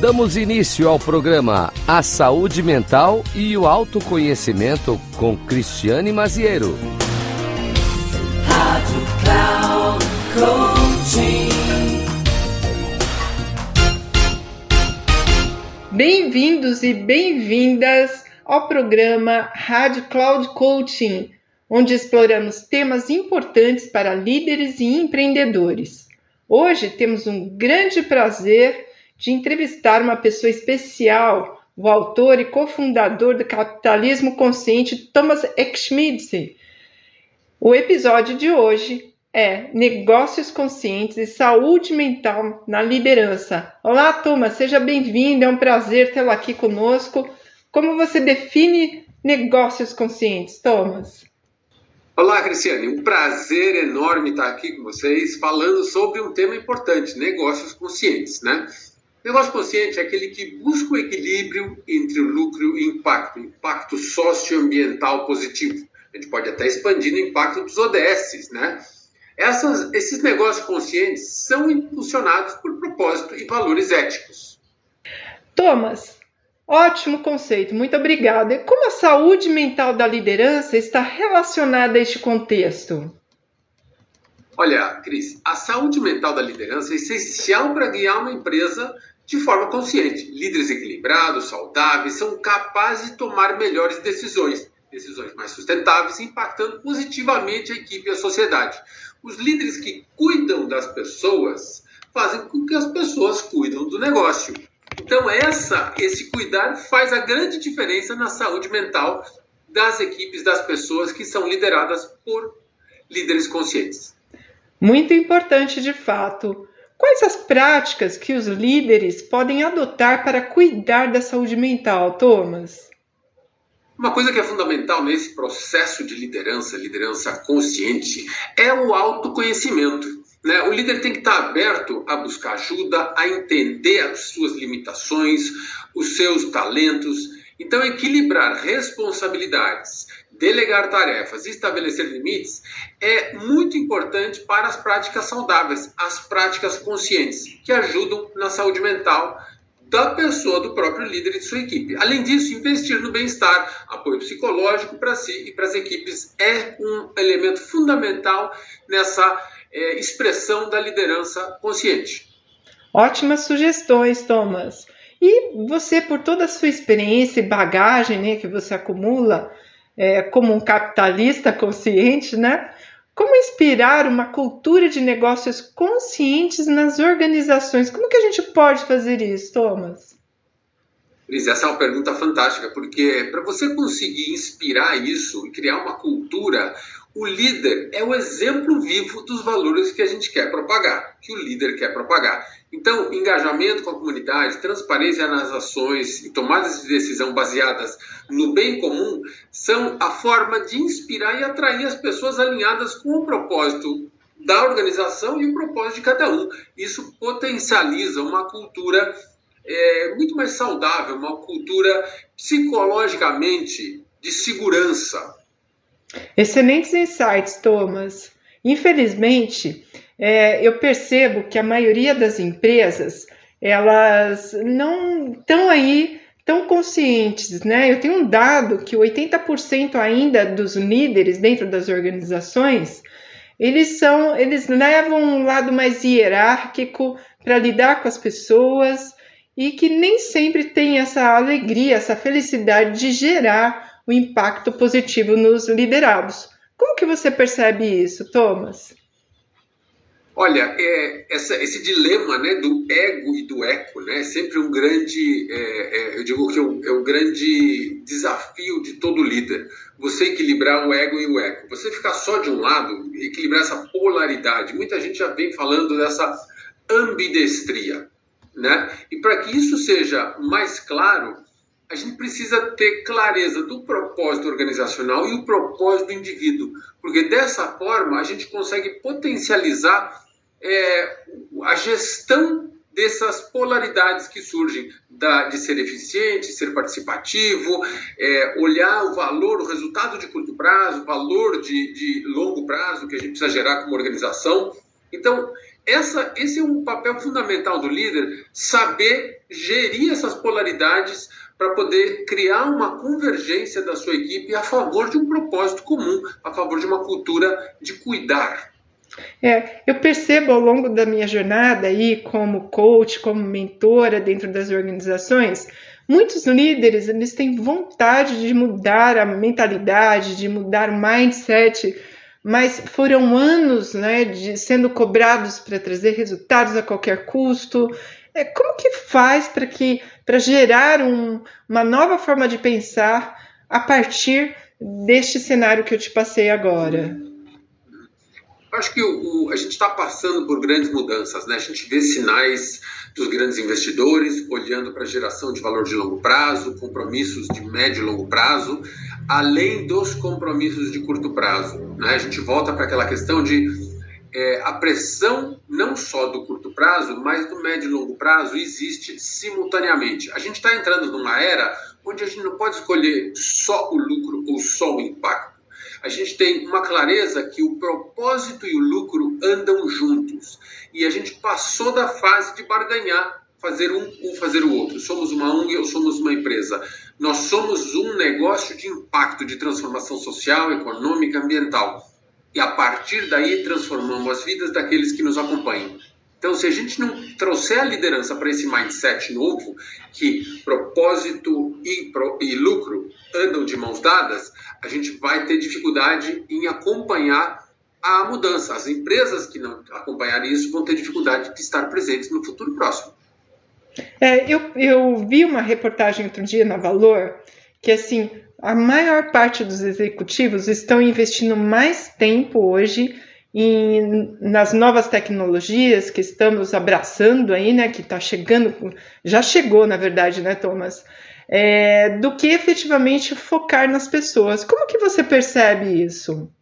Damos início ao programa A Saúde Mental e o Autoconhecimento com Cristiane Maziero. Rádio Cloud Coaching. Bem-vindos e bem-vindas ao programa Rádio Cloud Coaching, onde exploramos temas importantes para líderes e empreendedores. Hoje temos um grande prazer de entrevistar uma pessoa especial, o autor e cofundador do Capitalismo Consciente, Thomas Schmidt. O episódio de hoje é Negócios Conscientes e Saúde Mental na Liderança. Olá, Thomas, seja bem-vindo, é um prazer tê-lo aqui conosco. Como você define negócios conscientes, Thomas? Olá, Cristiane, um prazer enorme estar aqui com vocês falando sobre um tema importante, negócios conscientes, né? Negócio consciente é aquele que busca o equilíbrio entre o lucro e o impacto, impacto socioambiental positivo. A gente pode até expandir no impacto dos ODS, né? Essas, esses negócios conscientes são impulsionados por propósito e valores éticos. Thomas, ótimo conceito, muito obrigada. E como a saúde mental da liderança está relacionada a este contexto? Olha, Cris, a saúde mental da liderança é essencial para guiar uma empresa de forma consciente. Líderes equilibrados, saudáveis, são capazes de tomar melhores decisões, decisões mais sustentáveis, impactando positivamente a equipe e a sociedade. Os líderes que cuidam das pessoas fazem com que as pessoas cuidam do negócio. Então essa, esse cuidar faz a grande diferença na saúde mental das equipes, das pessoas que são lideradas por líderes conscientes. Muito importante de fato. Quais as práticas que os líderes podem adotar para cuidar da saúde mental, Thomas? Uma coisa que é fundamental nesse processo de liderança, liderança consciente, é o autoconhecimento. Né? O líder tem que estar aberto a buscar ajuda, a entender as suas limitações, os seus talentos. Então, equilibrar responsabilidades, delegar tarefas e estabelecer limites é muito importante para as práticas saudáveis, as práticas conscientes, que ajudam na saúde mental da pessoa, do próprio líder e de sua equipe. Além disso, investir no bem-estar, apoio psicológico para si e para as equipes é um elemento fundamental nessa é, expressão da liderança consciente. Ótimas sugestões, Thomas. E você, por toda a sua experiência e bagagem né, que você acumula, é, como um capitalista consciente, né? Como inspirar uma cultura de negócios conscientes nas organizações? Como que a gente pode fazer isso, Thomas? Cris, essa é uma pergunta fantástica, porque para você conseguir inspirar isso e criar uma cultura, o líder é o exemplo vivo dos valores que a gente quer propagar, que o líder quer propagar. Então, engajamento com a comunidade, transparência nas ações e tomadas de decisão baseadas no bem comum são a forma de inspirar e atrair as pessoas alinhadas com o propósito da organização e o propósito de cada um. Isso potencializa uma cultura é, muito mais saudável, uma cultura psicologicamente de segurança. Excelentes insights, Thomas. Infelizmente, é, eu percebo que a maioria das empresas elas não estão aí tão conscientes, né? Eu tenho um dado que 80% ainda dos líderes dentro das organizações eles são, eles levam um lado mais hierárquico para lidar com as pessoas e que nem sempre tem essa alegria, essa felicidade de gerar o impacto positivo nos liderados. Como que você percebe isso, Thomas? Olha, é, essa, esse dilema né, do ego e do eco né, é sempre um grande, é, é, eu digo que é um, é um, grande desafio de todo líder. Você equilibrar o ego e o eco. Você ficar só de um lado, equilibrar essa polaridade. Muita gente já vem falando dessa ambidestria. Né? E para que isso seja mais claro, a gente precisa ter clareza do propósito organizacional e o propósito do indivíduo, porque dessa forma a gente consegue potencializar é, a gestão dessas polaridades que surgem da, de ser eficiente, ser participativo, é, olhar o valor, o resultado de curto prazo, o valor de, de longo prazo que a gente precisa gerar como organização. Então, essa, esse é um papel fundamental do líder, saber gerir essas polaridades para poder criar uma convergência da sua equipe a favor de um propósito comum, a favor de uma cultura de cuidar. É, eu percebo ao longo da minha jornada aí como coach, como mentora dentro das organizações, muitos líderes eles têm vontade de mudar a mentalidade, de mudar o mindset mas foram anos né, de sendo cobrados para trazer resultados a qualquer custo. É, como que faz para que para gerar um, uma nova forma de pensar a partir deste cenário que eu te passei agora? Acho que o, a gente está passando por grandes mudanças, né? A gente vê sinais dos grandes investidores olhando para a geração de valor de longo prazo, compromissos de médio e longo prazo além dos compromissos de curto prazo. Né? A gente volta para aquela questão de é, a pressão não só do curto prazo, mas do médio e longo prazo existe simultaneamente. A gente está entrando numa era onde a gente não pode escolher só o lucro ou só o impacto. A gente tem uma clareza que o propósito e o lucro andam juntos. E a gente passou da fase de barganhar, fazer um ou fazer o outro. Somos uma ONG ou somos uma empresa. Nós somos um negócio de impacto, de transformação social, econômica, ambiental. E a partir daí transformamos as vidas daqueles que nos acompanham. Então, se a gente não trouxer a liderança para esse mindset novo, que propósito e, pro, e lucro andam de mãos dadas, a gente vai ter dificuldade em acompanhar a mudança. As empresas que não acompanharem isso vão ter dificuldade de estar presentes no futuro próximo. É, eu, eu vi uma reportagem outro dia na Valor que assim a maior parte dos executivos estão investindo mais tempo hoje em, nas novas tecnologias que estamos abraçando aí, né? Que está chegando, já chegou na verdade, né, Thomas? É, do que efetivamente focar nas pessoas. Como que você percebe isso?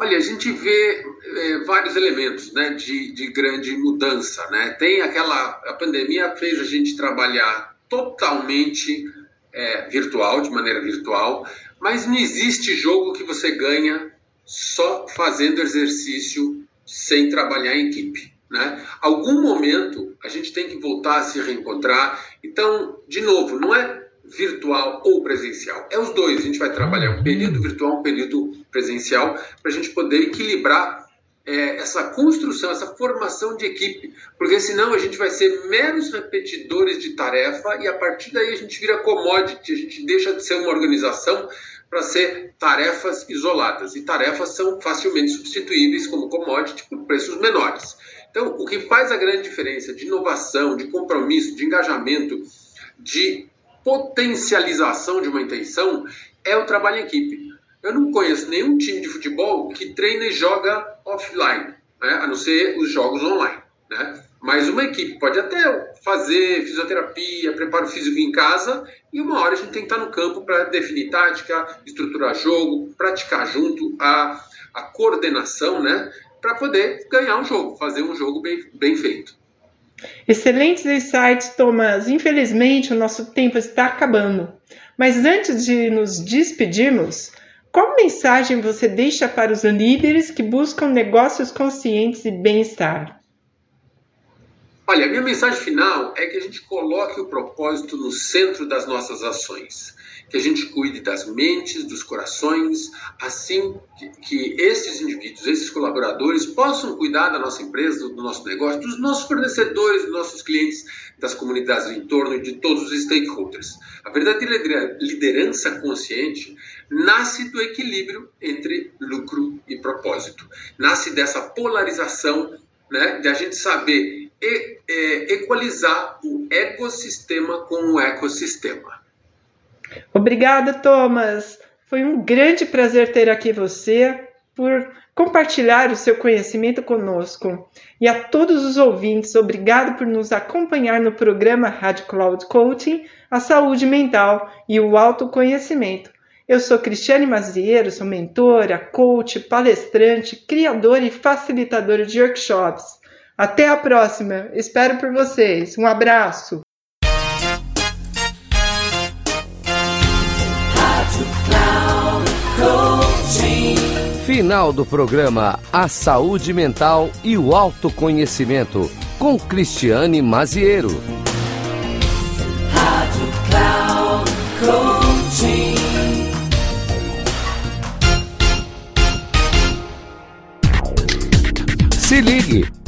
Olha, a gente vê é, vários elementos né, de, de grande mudança. Né? Tem aquela. A pandemia fez a gente trabalhar totalmente é, virtual, de maneira virtual, mas não existe jogo que você ganha só fazendo exercício sem trabalhar em equipe. Né? Algum momento a gente tem que voltar a se reencontrar. Então, de novo, não é virtual ou presencial. É os dois. A gente vai trabalhar um período virtual, um período presencial, para a gente poder equilibrar é, essa construção, essa formação de equipe, porque senão a gente vai ser meros repetidores de tarefa e a partir daí a gente vira commodity, a gente deixa de ser uma organização para ser tarefas isoladas. E tarefas são facilmente substituíveis como commodity por preços menores. Então, o que faz a grande diferença de inovação, de compromisso, de engajamento, de potencialização de uma intenção é o trabalho em equipe. Eu não conheço nenhum time de futebol que treina e joga offline, né? a não ser os jogos online. Né? Mas uma equipe pode até fazer fisioterapia, preparo físico em casa, e uma hora a gente tem que estar no campo para definir tática, estruturar jogo, praticar junto a, a coordenação, né? Para poder ganhar um jogo, fazer um jogo bem, bem feito. Excelentes insights, Thomas. Infelizmente, o nosso tempo está acabando. Mas antes de nos despedirmos, qual mensagem você deixa para os líderes que buscam negócios conscientes e bem-estar? Olha, a minha mensagem final é que a gente coloque o propósito no centro das nossas ações que a gente cuide das mentes, dos corações, assim que, que esses indivíduos, esses colaboradores possam cuidar da nossa empresa, do nosso negócio, dos nossos fornecedores, dos nossos clientes, das comunidades do entorno e de todos os stakeholders. A verdadeira liderança consciente nasce do equilíbrio entre lucro e propósito. Nasce dessa polarização, né, de a gente saber e, é, equalizar o ecossistema com o ecossistema. Obrigada, Thomas. Foi um grande prazer ter aqui você por compartilhar o seu conhecimento conosco. E a todos os ouvintes, obrigado por nos acompanhar no programa Rádio Cloud Coaching, a saúde mental e o autoconhecimento. Eu sou Cristiane Mazieiro, sou mentora, coach, palestrante, criadora e facilitadora de workshops. Até a próxima. Espero por vocês. Um abraço. Final do programa A Saúde Mental e o Autoconhecimento, com Cristiane Maziero. Rádio Cloud Coaching. Se ligue!